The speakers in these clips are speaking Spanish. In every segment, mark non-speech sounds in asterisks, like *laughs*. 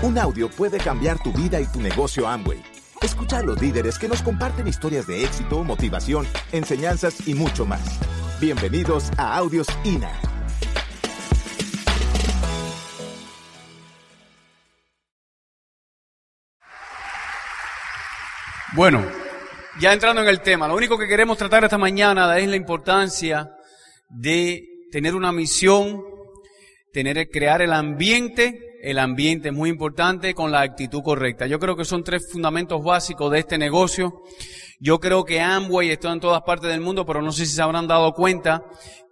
Un audio puede cambiar tu vida y tu negocio Amway. Escucha a los líderes que nos comparten historias de éxito, motivación, enseñanzas y mucho más. Bienvenidos a Audios INA. Bueno, ya entrando en el tema, lo único que queremos tratar esta mañana es la importancia de tener una misión, tener, crear el ambiente, el ambiente es muy importante con la actitud correcta. Yo creo que son tres fundamentos básicos de este negocio. Yo creo que Amway está en todas partes del mundo, pero no sé si se habrán dado cuenta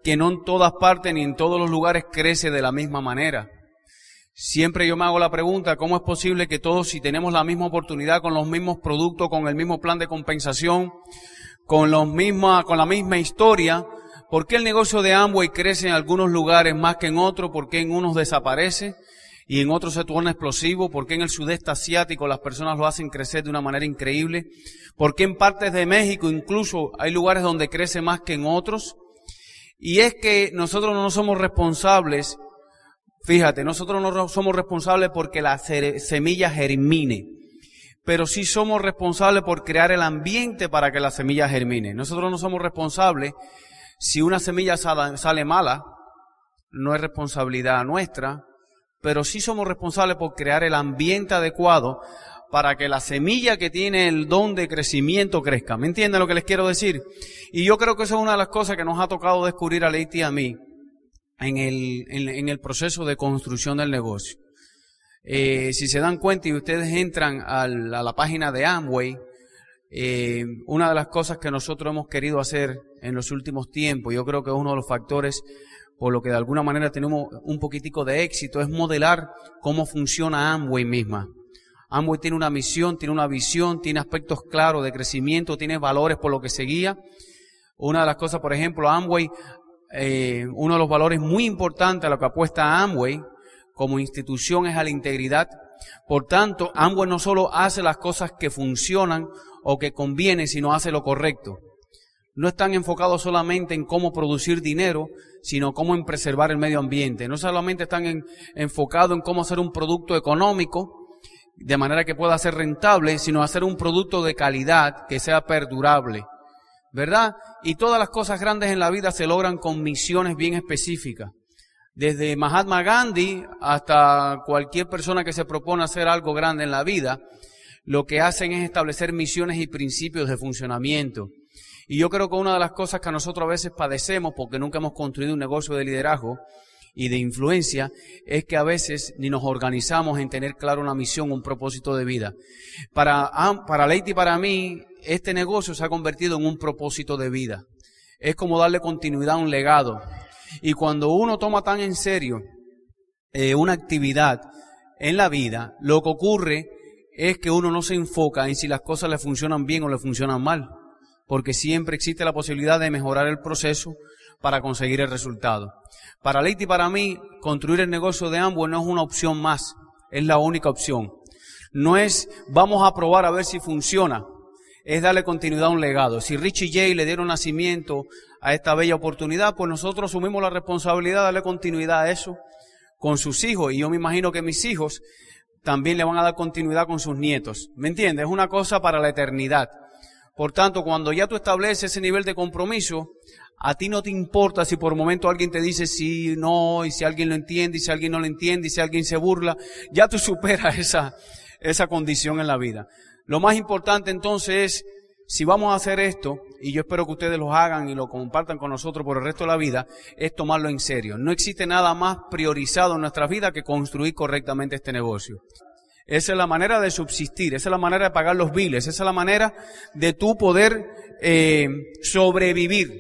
que no en todas partes ni en todos los lugares crece de la misma manera. Siempre yo me hago la pregunta, ¿cómo es posible que todos, si tenemos la misma oportunidad, con los mismos productos, con el mismo plan de compensación, con los misma, con la misma historia, ¿por qué el negocio de Amway crece en algunos lugares más que en otros? ¿Por qué en unos desaparece y en otros se torna explosivo? ¿Por qué en el sudeste asiático las personas lo hacen crecer de una manera increíble? ¿Por qué en partes de México incluso hay lugares donde crece más que en otros? Y es que nosotros no somos responsables Fíjate, nosotros no somos responsables porque la semilla germine, pero sí somos responsables por crear el ambiente para que la semilla germine. Nosotros no somos responsables si una semilla sale mala, no es responsabilidad nuestra, pero sí somos responsables por crear el ambiente adecuado para que la semilla que tiene el don de crecimiento crezca. ¿Me entienden lo que les quiero decir? Y yo creo que eso es una de las cosas que nos ha tocado descubrir a Leite y a mí en el, en, el proceso de construcción del negocio. Eh, si se dan cuenta y ustedes entran a la página de Amway, eh, una de las cosas que nosotros hemos querido hacer en los últimos tiempos, yo creo que es uno de los factores por lo que de alguna manera tenemos un poquitico de éxito, es modelar cómo funciona Amway misma. Amway tiene una misión, tiene una visión, tiene aspectos claros de crecimiento, tiene valores por lo que se guía. Una de las cosas, por ejemplo, Amway eh, uno de los valores muy importantes a lo que apuesta Amway como institución es a la integridad. Por tanto, Amway no solo hace las cosas que funcionan o que convienen, sino hace lo correcto. No están enfocados solamente en cómo producir dinero, sino cómo en preservar el medio ambiente. No solamente están enfocados en cómo hacer un producto económico, de manera que pueda ser rentable, sino hacer un producto de calidad que sea perdurable. ¿verdad? Y todas las cosas grandes en la vida se logran con misiones bien específicas. Desde Mahatma Gandhi hasta cualquier persona que se propone hacer algo grande en la vida, lo que hacen es establecer misiones y principios de funcionamiento. Y yo creo que una de las cosas que nosotros a veces padecemos porque nunca hemos construido un negocio de liderazgo y de influencia es que a veces ni nos organizamos en tener claro una misión, un propósito de vida. Para, para Leite y para mí, este negocio se ha convertido en un propósito de vida. Es como darle continuidad a un legado. Y cuando uno toma tan en serio eh, una actividad en la vida, lo que ocurre es que uno no se enfoca en si las cosas le funcionan bien o le funcionan mal, porque siempre existe la posibilidad de mejorar el proceso para conseguir el resultado. Para Leite y para mí, construir el negocio de ambos no es una opción más, es la única opción. No es vamos a probar a ver si funciona, es darle continuidad a un legado. Si Richie Jay le dieron nacimiento a esta bella oportunidad, pues nosotros asumimos la responsabilidad de darle continuidad a eso con sus hijos. Y yo me imagino que mis hijos también le van a dar continuidad con sus nietos. ¿Me entiendes? Es una cosa para la eternidad. Por tanto, cuando ya tú estableces ese nivel de compromiso, a ti no te importa si por momento alguien te dice sí, no, y si alguien lo entiende, y si alguien no lo entiende, y si alguien se burla, ya tú *laughs* superas esa, esa condición en la vida. Lo más importante entonces es, si vamos a hacer esto, y yo espero que ustedes lo hagan y lo compartan con nosotros por el resto de la vida, es tomarlo en serio. No existe nada más priorizado en nuestra vida que construir correctamente este negocio. Esa es la manera de subsistir, esa es la manera de pagar los biles, esa es la manera de tú poder eh, sobrevivir.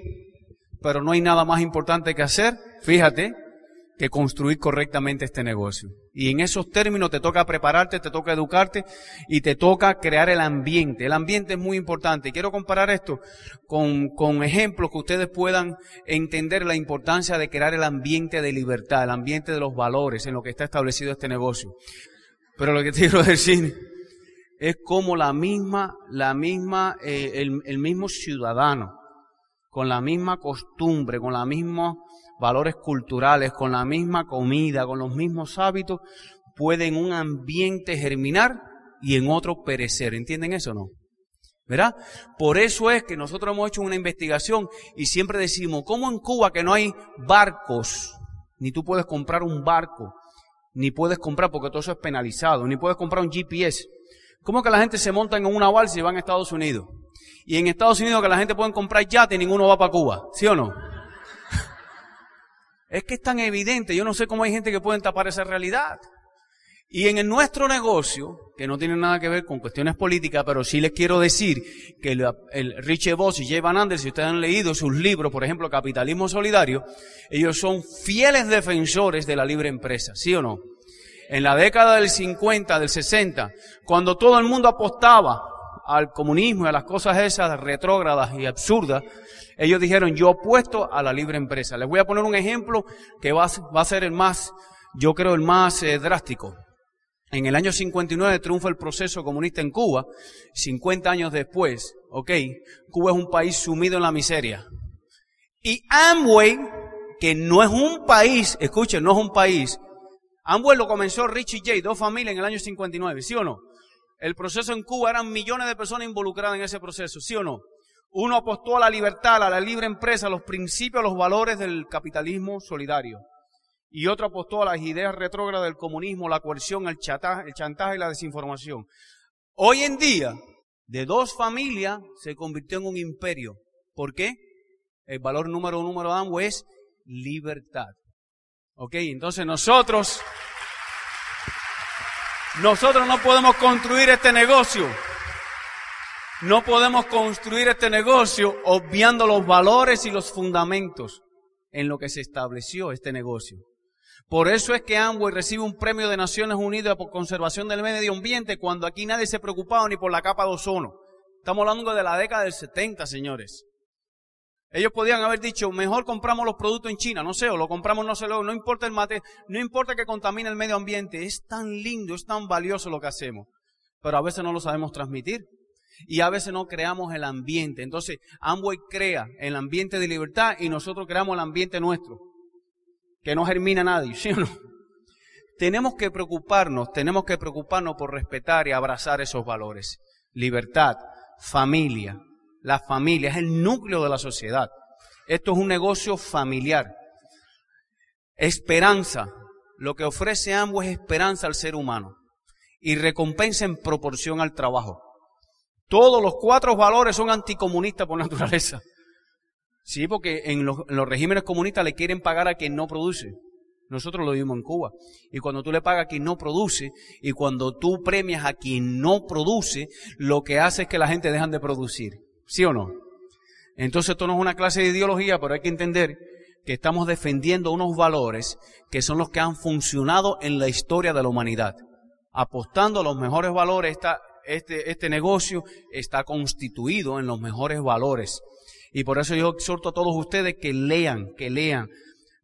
Pero no hay nada más importante que hacer, fíjate, que construir correctamente este negocio. Y en esos términos te toca prepararte, te toca educarte y te toca crear el ambiente. El ambiente es muy importante. Quiero comparar esto con, con ejemplos que ustedes puedan entender la importancia de crear el ambiente de libertad, el ambiente de los valores en lo que está establecido este negocio. Pero lo que te quiero decir es como la misma, la misma, eh, el, el mismo ciudadano, con la misma costumbre, con la misma valores culturales, con la misma comida, con los mismos hábitos, puede en un ambiente germinar y en otro perecer. ¿Entienden eso o no? ¿Verdad? Por eso es que nosotros hemos hecho una investigación y siempre decimos, ¿cómo en Cuba que no hay barcos? Ni tú puedes comprar un barco, ni puedes comprar, porque todo eso es penalizado, ni puedes comprar un GPS. ¿Cómo que la gente se monta en una balsa y van a Estados Unidos? Y en Estados Unidos que la gente puede comprar yate y ninguno va para Cuba, ¿sí o no? *laughs* es que es tan evidente, yo no sé cómo hay gente que puede tapar esa realidad. Y en nuestro negocio, que no tiene nada que ver con cuestiones políticas, pero sí les quiero decir que el, el Richie Voss y Jay Van Andel, si ustedes han leído sus libros, por ejemplo, Capitalismo Solidario, ellos son fieles defensores de la libre empresa, ¿sí o no? En la década del 50, del 60, cuando todo el mundo apostaba al comunismo y a las cosas esas retrógradas y absurdas, ellos dijeron, yo opuesto a la libre empresa. Les voy a poner un ejemplo que va, va a ser el más, yo creo, el más eh, drástico. En el año 59 triunfa el proceso comunista en Cuba. 50 años después, ok, Cuba es un país sumido en la miseria. Y Amway, que no es un país, escuchen, no es un país. Amway lo comenzó Richie J, dos familias en el año 59, ¿sí o no? El proceso en Cuba eran millones de personas involucradas en ese proceso, ¿sí o no? Uno apostó a la libertad, a la libre empresa, a los principios, a los valores del capitalismo solidario y otro apostó a las ideas retrógradas del comunismo, la coerción, el chantaje, chantaje y la desinformación. Hoy en día, de dos familias se convirtió en un imperio. ¿Por qué? El valor número uno número ambos es libertad. ¿Ok? Entonces nosotros, nosotros no podemos construir este negocio. No podemos construir este negocio obviando los valores y los fundamentos en lo que se estableció este negocio. Por eso es que Amway recibe un premio de Naciones Unidas por conservación del medio ambiente cuando aquí nadie se preocupaba ni por la capa de ozono. Estamos hablando de la década del 70, señores. Ellos podían haber dicho, mejor compramos los productos en China, no sé, o lo compramos no sé, no importa el mate, no importa que contamine el medio ambiente, es tan lindo, es tan valioso lo que hacemos, pero a veces no lo sabemos transmitir y a veces no creamos el ambiente. Entonces, Amway crea el ambiente de libertad y nosotros creamos el ambiente nuestro que no germina nadie, ¿sí o no? Tenemos que preocuparnos, tenemos que preocuparnos por respetar y abrazar esos valores. Libertad, familia. La familia es el núcleo de la sociedad. Esto es un negocio familiar. Esperanza. Lo que ofrece ambos es esperanza al ser humano y recompensa en proporción al trabajo. Todos los cuatro valores son anticomunistas por naturaleza. Sí, porque en los, regímenes comunistas le quieren pagar a quien no produce. Nosotros lo vimos en Cuba. Y cuando tú le pagas a quien no produce y cuando tú premias a quien no produce, lo que hace es que la gente dejan de producir. ¿Sí o no? Entonces esto no es una clase de ideología, pero hay que entender que estamos defendiendo unos valores que son los que han funcionado en la historia de la humanidad. Apostando a los mejores valores, este, este negocio está constituido en los mejores valores. Y por eso yo exhorto a todos ustedes que lean, que lean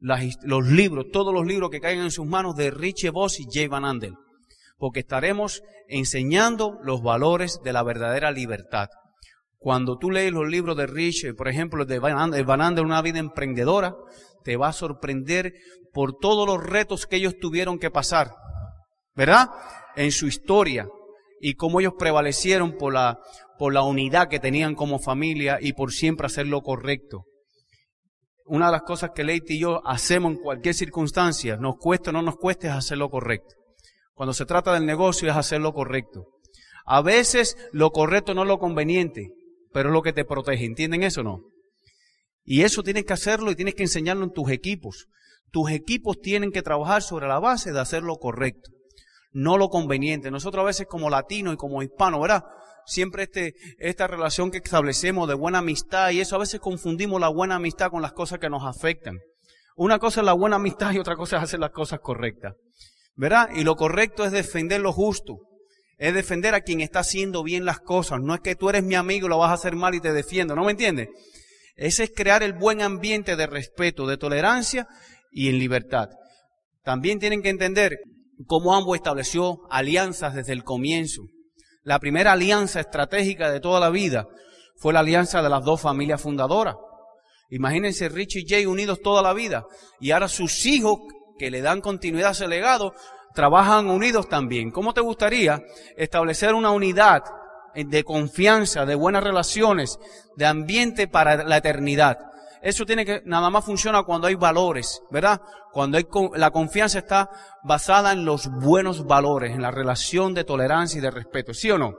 los libros, todos los libros que caigan en sus manos de Richie Voss y Jay Van Andel. Porque estaremos enseñando los valores de la verdadera libertad. Cuando tú lees los libros de Richie, por ejemplo, de Van Andel, Una vida emprendedora, te va a sorprender por todos los retos que ellos tuvieron que pasar. ¿Verdad? En su historia, y cómo ellos prevalecieron por la, por la unidad que tenían como familia y por siempre hacer lo correcto. Una de las cosas que Leite y yo hacemos en cualquier circunstancia, nos cueste o no nos cueste, es hacer lo correcto. Cuando se trata del negocio es hacer lo correcto. A veces lo correcto no es lo conveniente, pero es lo que te protege. ¿Entienden eso o no? Y eso tienes que hacerlo y tienes que enseñarlo en tus equipos. Tus equipos tienen que trabajar sobre la base de hacer lo correcto no lo conveniente. Nosotros a veces como latinos y como hispanos, ¿verdad? Siempre este, esta relación que establecemos de buena amistad y eso a veces confundimos la buena amistad con las cosas que nos afectan. Una cosa es la buena amistad y otra cosa es hacer las cosas correctas. ¿Verdad? Y lo correcto es defender lo justo. Es defender a quien está haciendo bien las cosas. No es que tú eres mi amigo y lo vas a hacer mal y te defiendo. ¿No me entiendes? Ese es crear el buen ambiente de respeto, de tolerancia y en libertad. También tienen que entender cómo ambos estableció alianzas desde el comienzo. La primera alianza estratégica de toda la vida fue la alianza de las dos familias fundadoras. Imagínense Rich y Jay unidos toda la vida y ahora sus hijos que le dan continuidad a ese legado trabajan unidos también. ¿Cómo te gustaría establecer una unidad de confianza, de buenas relaciones, de ambiente para la eternidad? Eso tiene que, nada más funciona cuando hay valores, ¿verdad? Cuando hay, la confianza está basada en los buenos valores, en la relación de tolerancia y de respeto, ¿sí o no?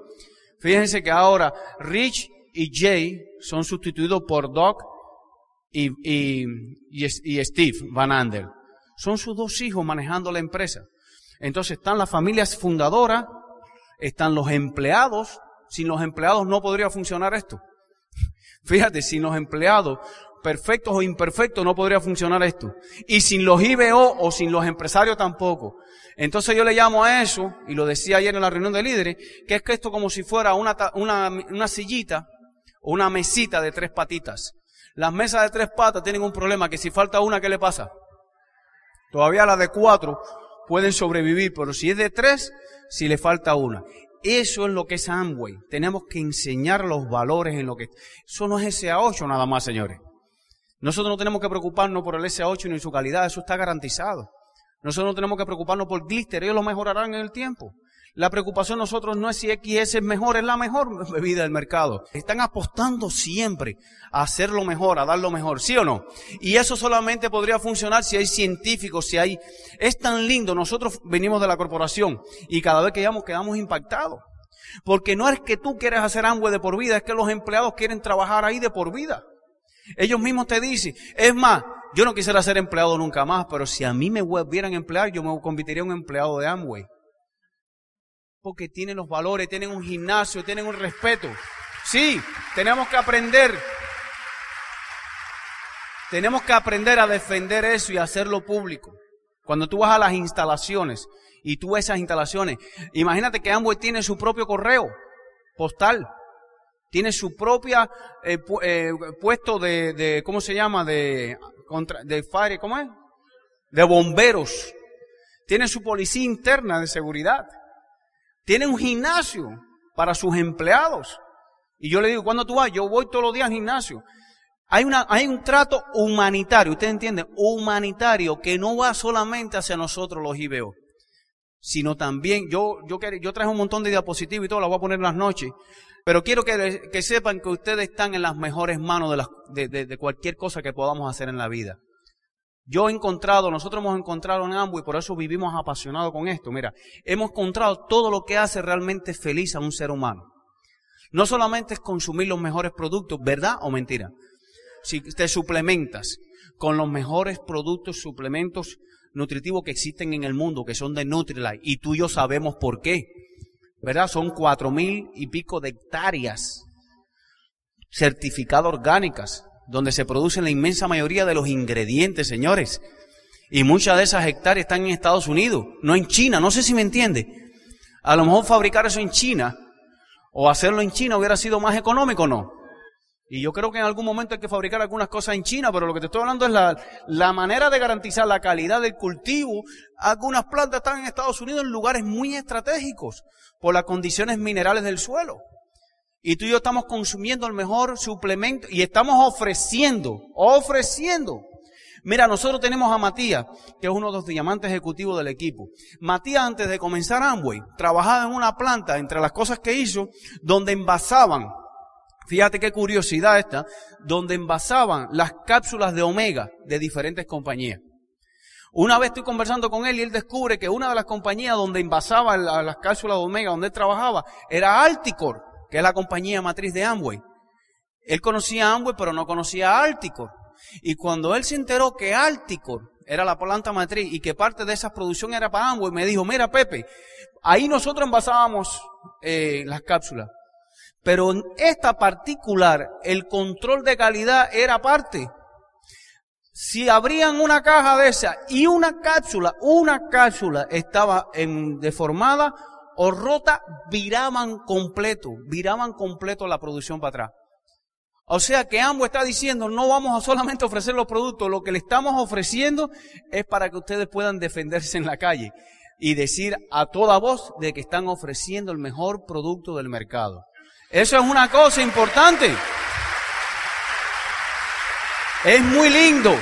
Fíjense que ahora Rich y Jay son sustituidos por Doc y, y, y, Steve Van Andel. Son sus dos hijos manejando la empresa. Entonces están las familias fundadoras, están los empleados. Sin los empleados no podría funcionar esto. *laughs* Fíjate, sin los empleados perfectos o imperfectos no podría funcionar esto. Y sin los IBO o sin los empresarios tampoco. Entonces yo le llamo a eso, y lo decía ayer en la reunión de líderes, que es que esto como si fuera una, una, una sillita o una mesita de tres patitas. Las mesas de tres patas tienen un problema, que si falta una, ¿qué le pasa? Todavía las de cuatro pueden sobrevivir, pero si es de tres, si le falta una. Eso es lo que es Amway. Tenemos que enseñar los valores en lo que... Eso no es SA8 nada más, señores. Nosotros no tenemos que preocuparnos por el SA8 ni su calidad, eso está garantizado. Nosotros no tenemos que preocuparnos por glitter, ellos lo mejorarán en el tiempo. La preocupación nosotros no es si XS es mejor, es la mejor *laughs* bebida del mercado. Están apostando siempre a hacer lo mejor, a dar lo mejor, ¿sí o no? Y eso solamente podría funcionar si hay científicos, si hay... Es tan lindo, nosotros venimos de la corporación y cada vez que llegamos quedamos impactados. Porque no es que tú quieres hacer hambre de por vida, es que los empleados quieren trabajar ahí de por vida. Ellos mismos te dicen, es más, yo no quisiera ser empleado nunca más, pero si a mí me volvieran a emplear, yo me convertiría en un empleado de Amway. Porque tienen los valores, tienen un gimnasio, tienen un respeto. Sí, tenemos que aprender. Tenemos que aprender a defender eso y hacerlo público. Cuando tú vas a las instalaciones y tú esas instalaciones, imagínate que Amway tiene su propio correo postal tiene su propia eh, eh, puesto de, ¿cómo se llama? De, de fire, ¿cómo es? De bomberos. Tiene su policía interna de seguridad. Tiene un gimnasio para sus empleados. Y yo le digo, ¿cuándo tú vas? Yo voy todos los días al gimnasio. Hay, una, hay un trato humanitario, ¿usted entiende? Humanitario que no va solamente hacia nosotros los IBO, sino también, yo, yo, yo traje un montón de diapositivas y todo, las voy a poner en las noches, pero quiero que, sepan que ustedes están en las mejores manos de, de, cualquier cosa que podamos hacer en la vida. Yo he encontrado, nosotros hemos encontrado en ambos y por eso vivimos apasionados con esto. Mira, hemos encontrado todo lo que hace realmente feliz a un ser humano. No solamente es consumir los mejores productos, ¿verdad o mentira? Si te suplementas con los mejores productos, suplementos nutritivos que existen en el mundo, que son de Nutrilite, y tú y yo sabemos por qué. ¿Verdad? Son cuatro mil y pico de hectáreas certificadas orgánicas, donde se producen la inmensa mayoría de los ingredientes, señores. Y muchas de esas hectáreas están en Estados Unidos, no en China, no sé si me entiende. A lo mejor fabricar eso en China o hacerlo en China hubiera sido más económico, ¿no? Y yo creo que en algún momento hay que fabricar algunas cosas en China, pero lo que te estoy hablando es la, la manera de garantizar la calidad del cultivo. Algunas plantas están en Estados Unidos en lugares muy estratégicos por las condiciones minerales del suelo. Y tú y yo estamos consumiendo el mejor suplemento y estamos ofreciendo, ofreciendo. Mira, nosotros tenemos a Matías, que es uno de los diamantes ejecutivos del equipo. Matías, antes de comenzar Amway, trabajaba en una planta, entre las cosas que hizo, donde envasaban, fíjate qué curiosidad esta, donde envasaban las cápsulas de omega de diferentes compañías. Una vez estoy conversando con él y él descubre que una de las compañías donde envasaba las cápsulas de Omega, donde él trabajaba, era Alticor, que es la compañía matriz de Amway. Él conocía Amway, pero no conocía Alticor. Y cuando él se enteró que Alticor era la planta matriz y que parte de esa producción era para Amway, me dijo, mira Pepe, ahí nosotros envasábamos eh, las cápsulas. Pero en esta particular, el control de calidad era parte si abrían una caja de esa y una cápsula, una cápsula estaba en, deformada o rota, viraban completo, viraban completo la producción para atrás. O sea que ambos está diciendo, no vamos a solamente ofrecer los productos, lo que le estamos ofreciendo es para que ustedes puedan defenderse en la calle y decir a toda voz de que están ofreciendo el mejor producto del mercado. Eso es una cosa importante. Es muy lindo.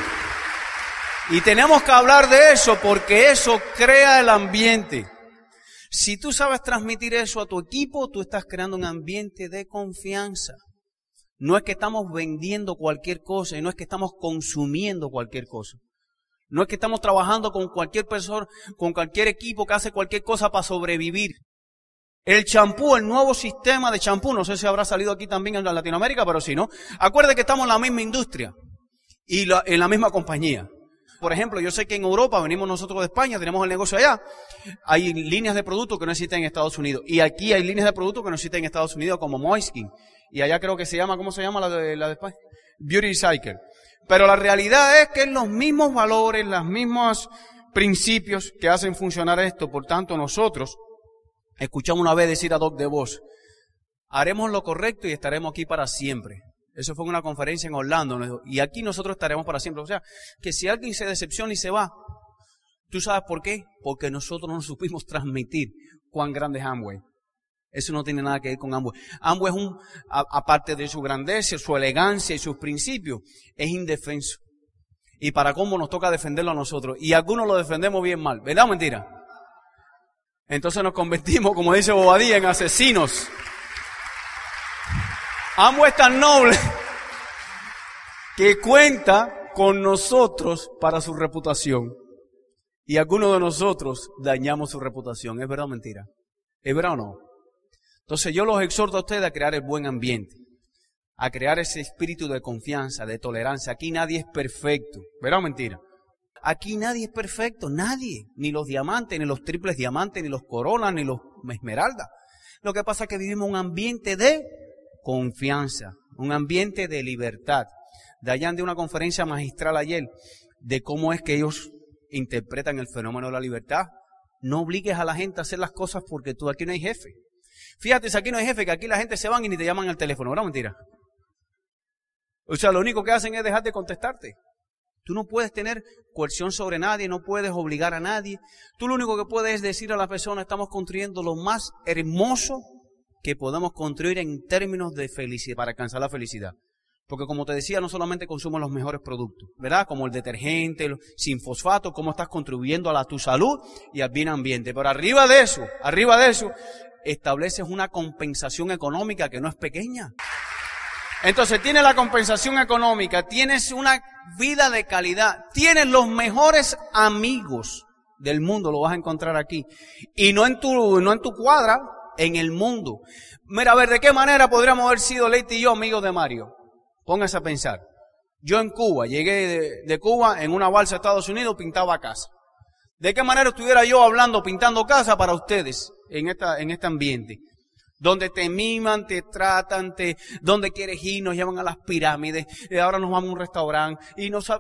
Y tenemos que hablar de eso porque eso crea el ambiente. Si tú sabes transmitir eso a tu equipo, tú estás creando un ambiente de confianza. No es que estamos vendiendo cualquier cosa y no es que estamos consumiendo cualquier cosa. No es que estamos trabajando con cualquier persona, con cualquier equipo que hace cualquier cosa para sobrevivir. El champú, el nuevo sistema de champú, no sé si habrá salido aquí también en Latinoamérica, pero si no, acuerde que estamos en la misma industria y en la misma compañía. Por ejemplo, yo sé que en Europa, venimos nosotros de España, tenemos el negocio allá, hay líneas de productos que no existen en Estados Unidos. Y aquí hay líneas de productos que no existen en Estados Unidos, como Moiskin. Y allá creo que se llama, ¿cómo se llama la de, la de España? Beauty Cycle. Pero la realidad es que es los mismos valores, los mismos principios que hacen funcionar esto. Por tanto, nosotros escuchamos una vez decir a Doc de Vos, haremos lo correcto y estaremos aquí para siempre. Eso fue en una conferencia en Orlando. Y aquí nosotros estaremos para siempre. O sea, que si alguien se decepciona y se va, ¿tú sabes por qué? Porque nosotros no *laughs* supimos transmitir cuán grande es Amway. Eso no tiene nada que ver con Amway. Amway es un, aparte de su grandeza, su elegancia y sus principios, es indefenso. Y para cómo nos toca defenderlo a nosotros. Y algunos lo defendemos bien mal. ¿Verdad o mentira? Entonces nos convertimos, como dice Bobadilla, en asesinos. Amo es tan noble que cuenta con nosotros para su reputación. Y algunos de nosotros dañamos su reputación. ¿Es verdad o mentira? ¿Es verdad o no? Entonces yo los exhorto a ustedes a crear el buen ambiente, a crear ese espíritu de confianza, de tolerancia. Aquí nadie es perfecto. ¿Verdad o mentira? Aquí nadie es perfecto, nadie. Ni los diamantes, ni los triples diamantes, ni los coronas, ni los esmeraldas. Lo que pasa es que vivimos un ambiente de confianza, un ambiente de libertad. Dayan de una conferencia magistral ayer de cómo es que ellos interpretan el fenómeno de la libertad. No obligues a la gente a hacer las cosas porque tú aquí no hay jefe. Fíjate, si aquí no hay jefe, que aquí la gente se van y ni te llaman al teléfono, ¿verdad mentira? O sea, lo único que hacen es dejar de contestarte. Tú no puedes tener coerción sobre nadie, no puedes obligar a nadie. Tú lo único que puedes decir a la persona, estamos construyendo lo más hermoso que podemos construir en términos de felicidad, para alcanzar la felicidad. Porque como te decía, no solamente consumo los mejores productos, ¿verdad? Como el detergente, sin fosfato, cómo estás contribuyendo a la, tu salud y al bien ambiente. Pero arriba de eso, arriba de eso, estableces una compensación económica que no es pequeña. Entonces tienes la compensación económica, tienes una vida de calidad, tienes los mejores amigos del mundo, lo vas a encontrar aquí. Y no en tu, no en tu cuadra, en el mundo. Mira, a ver, ¿de qué manera podríamos haber sido Leite y yo amigos de Mario? Póngase a pensar. Yo en Cuba, llegué de, Cuba en una balsa a Estados Unidos, pintaba casa. ¿De qué manera estuviera yo hablando, pintando casa para ustedes en, esta, en este ambiente? Donde te miman, te tratan, te, donde quieres ir, nos llevan a las pirámides, y ahora nos vamos a un restaurante, y nos,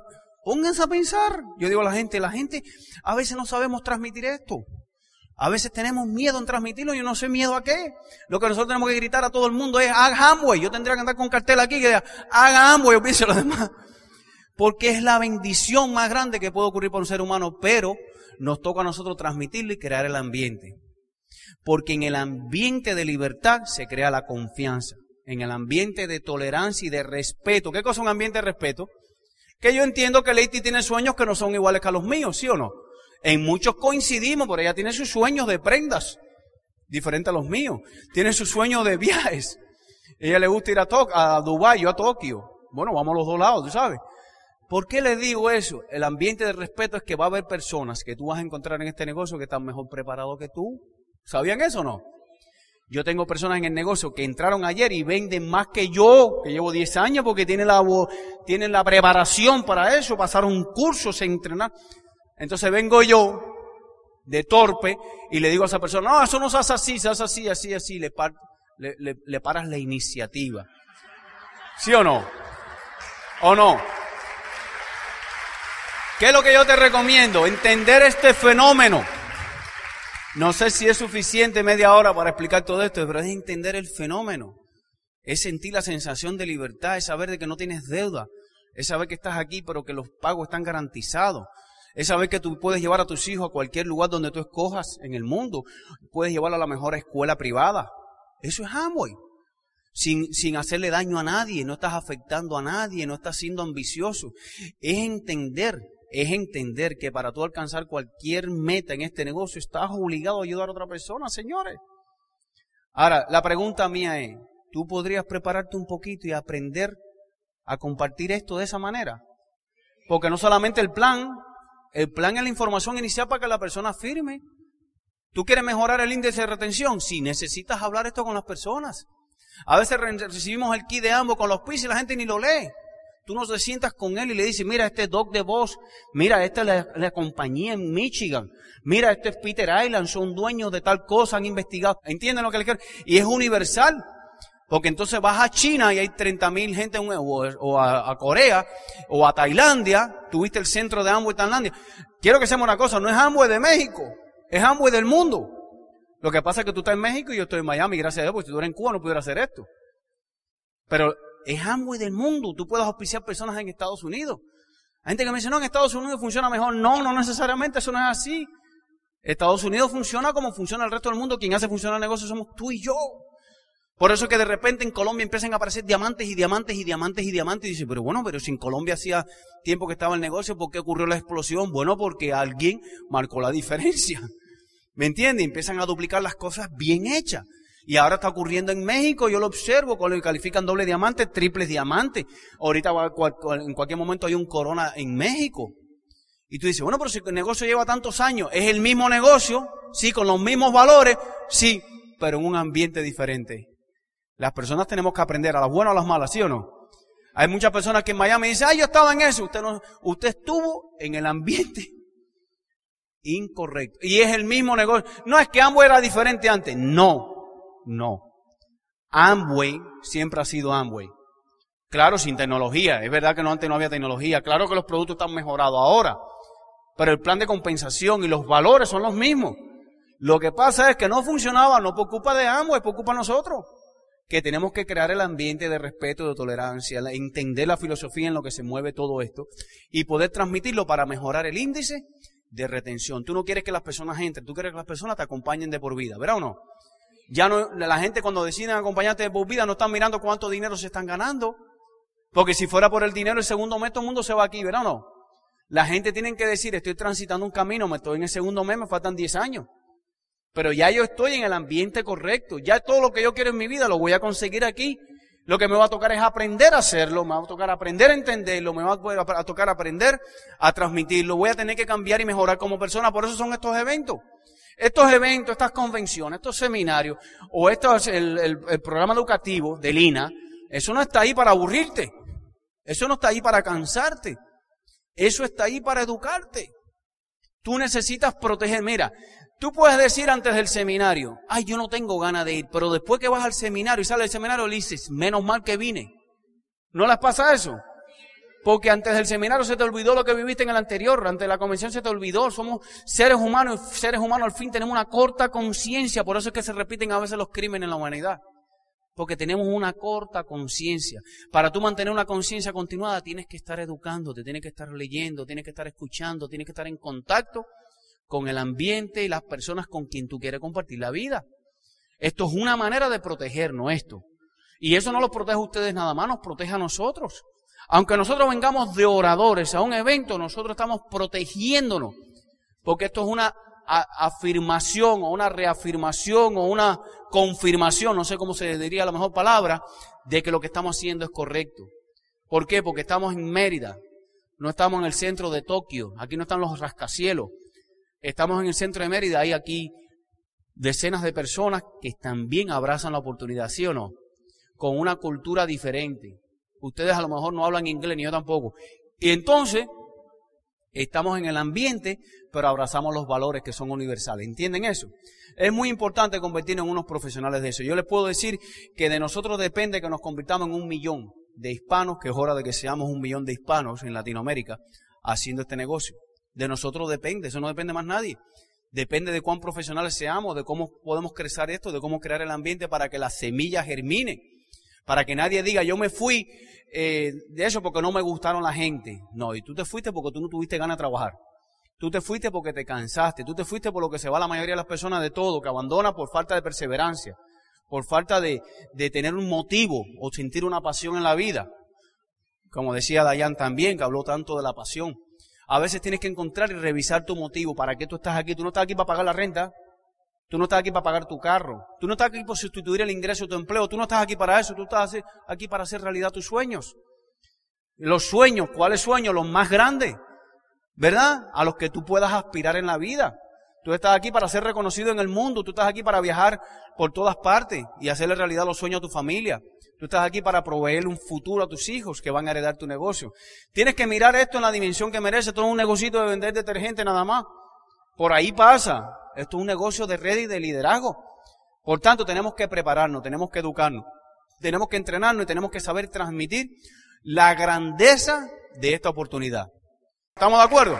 pónganse a pensar. Yo digo a la gente, la gente, a veces no sabemos transmitir esto. A veces tenemos miedo en transmitirlo, yo no sé miedo a qué. Lo que nosotros tenemos que gritar a todo el mundo es, haga Amway. Yo tendría que andar con cartel aquí que diga, haga Amway, o piense lo demás. Porque es la bendición más grande que puede ocurrir para un ser humano, pero nos toca a nosotros transmitirlo y crear el ambiente. Porque en el ambiente de libertad se crea la confianza. En el ambiente de tolerancia y de respeto. ¿Qué cosa es un ambiente de respeto? Que yo entiendo que Leiti tiene sueños que no son iguales que a los míos, ¿sí o no? En muchos coincidimos, pero ella tiene sus sueños de prendas, diferente a los míos. Tiene sus sueños de viajes. Ella le gusta ir a, a Dubái, yo a Tokio. Bueno, vamos a los dos lados, tú sabes. ¿Por qué le digo eso? El ambiente de respeto es que va a haber personas que tú vas a encontrar en este negocio que están mejor preparados que tú. ¿Sabían eso o no? Yo tengo personas en el negocio que entraron ayer y venden más que yo, que llevo 10 años, porque tienen la, tienen la preparación para eso, pasaron un curso, se entrenaron. Entonces vengo yo de torpe y le digo a esa persona, no, eso no se hace así, se hace así, así, así, le, le, paras la iniciativa. ¿Sí o no? ¿O no? ¿Qué es lo que yo te recomiendo? Entender este fenómeno. No sé si es suficiente media hora para explicar todo esto, pero es entender el fenómeno. Es sentir la sensación de libertad, es saber de que no tienes deuda, es saber que estás aquí pero que los pagos están garantizados, es saber que tú puedes llevar a tus hijos a cualquier lugar donde tú escojas en el mundo. Puedes llevarlo a la mejor escuela privada. Eso es Amway. Sin, sin hacerle daño a nadie, no estás afectando a nadie, no estás siendo ambicioso. Es entender es entender que para tú alcanzar cualquier meta en este negocio estás obligado a ayudar a otra persona, señores. Ahora, la pregunta mía es, ¿tú podrías prepararte un poquito y aprender a compartir esto de esa manera? Porque no solamente el plan, el plan es la información inicial para que la persona firme. ¿Tú quieres mejorar el índice de retención? Sí, necesitas hablar esto con las personas. A veces recibimos el kit de ambos con los pisos y la gente ni lo lee. Tú no te sientas con él y le dices, mira, este Doc de Voz, mira, esta es la, compañía en Michigan, mira, este es Peter Island, son dueños de tal cosa, han investigado. ¿Entienden lo que le quiero? Y es universal. Porque entonces vas a China y hay 30.000 gente, o, a, Corea, o a Tailandia, tuviste el centro de Amway Tailandia. Quiero que seamos una cosa, no es Amway de México, es Amway del mundo. Lo que pasa es que tú estás en México y yo estoy en Miami, gracias a Dios, porque si tú eres en Cuba no pudiera hacer esto. Pero es Amway del mundo. Tú puedes auspiciar personas en Estados Unidos. Hay gente que me dice, no, en Estados Unidos funciona mejor. No, no necesariamente, eso no es así. Estados Unidos funciona como funciona el resto del mundo. Quien hace funcionar el negocio somos tú y yo. Por eso que de repente en Colombia empiezan a aparecer diamantes y diamantes y diamantes y diamantes. Y dice, pero bueno, pero si en Colombia hacía tiempo que estaba el negocio, ¿por qué ocurrió la explosión? Bueno, porque alguien marcó la diferencia. ¿Me entiendes? Empiezan a duplicar las cosas bien hechas. Y ahora está ocurriendo en México, yo lo observo, cuando califican doble diamante, triple diamante. Ahorita en cualquier momento hay un corona en México. Y tú dices, bueno, pero si el negocio lleva tantos años, es el mismo negocio, sí, con los mismos valores, sí, pero en un ambiente diferente. Las personas tenemos que aprender a las buenas o a las malas, ¿sí o no? Hay muchas personas que en Miami dicen, ay, yo estaba en eso. Usted, no, usted estuvo en el ambiente *laughs* incorrecto. Y es el mismo negocio. No es que ambos era diferente antes. No. No. Amway siempre ha sido Amway. Claro, sin tecnología. Es verdad que no antes no había tecnología. Claro que los productos están mejorados ahora. Pero el plan de compensación y los valores son los mismos. Lo que pasa es que no funcionaba, no por culpa de Amway, por culpa de nosotros. Que tenemos que crear el ambiente de respeto, de tolerancia, entender la filosofía en lo que se mueve todo esto y poder transmitirlo para mejorar el índice de retención. Tú no quieres que las personas entren, tú quieres que las personas te acompañen de por vida, ¿verdad o no? Ya no, la gente cuando deciden acompañarte de por vida no están mirando cuánto dinero se están ganando. Porque si fuera por el dinero, el segundo mes todo el mundo se va aquí, ¿verdad o no? La gente tiene que decir, estoy transitando un camino, me estoy en el segundo mes, me faltan 10 años. Pero ya yo estoy en el ambiente correcto. Ya todo lo que yo quiero en mi vida lo voy a conseguir aquí. Lo que me va a tocar es aprender a hacerlo, me va a tocar aprender a entenderlo, me va a tocar aprender a transmitirlo. Voy a tener que cambiar y mejorar como persona. Por eso son estos eventos. Estos eventos, estas convenciones, estos seminarios o estos, el, el, programa educativo de Lina, eso no está ahí para aburrirte. Eso no está ahí para cansarte. Eso está ahí para educarte. Tú necesitas proteger. Mira, tú puedes decir antes del seminario, ay, yo no tengo ganas de ir, pero después que vas al seminario y sales del seminario, le dices, menos mal que vine. ¿No les pasa eso? Porque antes del seminario se te olvidó lo que viviste en el anterior, antes de la convención se te olvidó. Somos seres humanos y seres humanos al fin tenemos una corta conciencia, por eso es que se repiten a veces los crímenes en la humanidad. Porque tenemos una corta conciencia. Para tú mantener una conciencia continuada tienes que estar educándote, tienes que estar leyendo, tienes que estar escuchando, tienes que estar en contacto con el ambiente y las personas con quien tú quieres compartir la vida. Esto es una manera de protegernos esto. Y eso no lo protege a ustedes nada más, nos protege a nosotros. Aunque nosotros vengamos de oradores a un evento, nosotros estamos protegiéndonos. Porque esto es una afirmación o una reafirmación o una confirmación, no sé cómo se diría la mejor palabra, de que lo que estamos haciendo es correcto. ¿Por qué? Porque estamos en Mérida, no estamos en el centro de Tokio, aquí no están los rascacielos, estamos en el centro de Mérida, hay aquí decenas de personas que también abrazan la oportunidad, ¿sí o no? Con una cultura diferente, Ustedes a lo mejor no hablan inglés, ni yo tampoco. Y entonces, estamos en el ambiente, pero abrazamos los valores que son universales. ¿Entienden eso? Es muy importante convertirnos en unos profesionales de eso. Yo les puedo decir que de nosotros depende que nos convirtamos en un millón de hispanos, que es hora de que seamos un millón de hispanos en Latinoamérica haciendo este negocio. De nosotros depende, eso no depende más nadie. Depende de cuán profesionales seamos, de cómo podemos crecer esto, de cómo crear el ambiente para que la semilla germine. Para que nadie diga, yo me fui eh, de eso porque no me gustaron la gente. No, y tú te fuiste porque tú no tuviste ganas de trabajar. Tú te fuiste porque te cansaste. Tú te fuiste por lo que se va la mayoría de las personas de todo, que abandona por falta de perseverancia, por falta de, de tener un motivo o sentir una pasión en la vida. Como decía Dayan también, que habló tanto de la pasión. A veces tienes que encontrar y revisar tu motivo. ¿Para qué tú estás aquí? Tú no estás aquí para pagar la renta. Tú no estás aquí para pagar tu carro. Tú no estás aquí para sustituir el ingreso de tu empleo. Tú no estás aquí para eso. Tú estás aquí para hacer realidad tus sueños. Los sueños, ¿cuáles sueños? Los más grandes. ¿Verdad? A los que tú puedas aspirar en la vida. Tú estás aquí para ser reconocido en el mundo. Tú estás aquí para viajar por todas partes y hacerle realidad los sueños a tu familia. Tú estás aquí para proveer un futuro a tus hijos que van a heredar tu negocio. Tienes que mirar esto en la dimensión que merece. Esto es un negocito de vender detergente nada más. Por ahí pasa. Esto es un negocio de red y de liderazgo. Por tanto, tenemos que prepararnos, tenemos que educarnos, tenemos que entrenarnos y tenemos que saber transmitir la grandeza de esta oportunidad. ¿Estamos de acuerdo?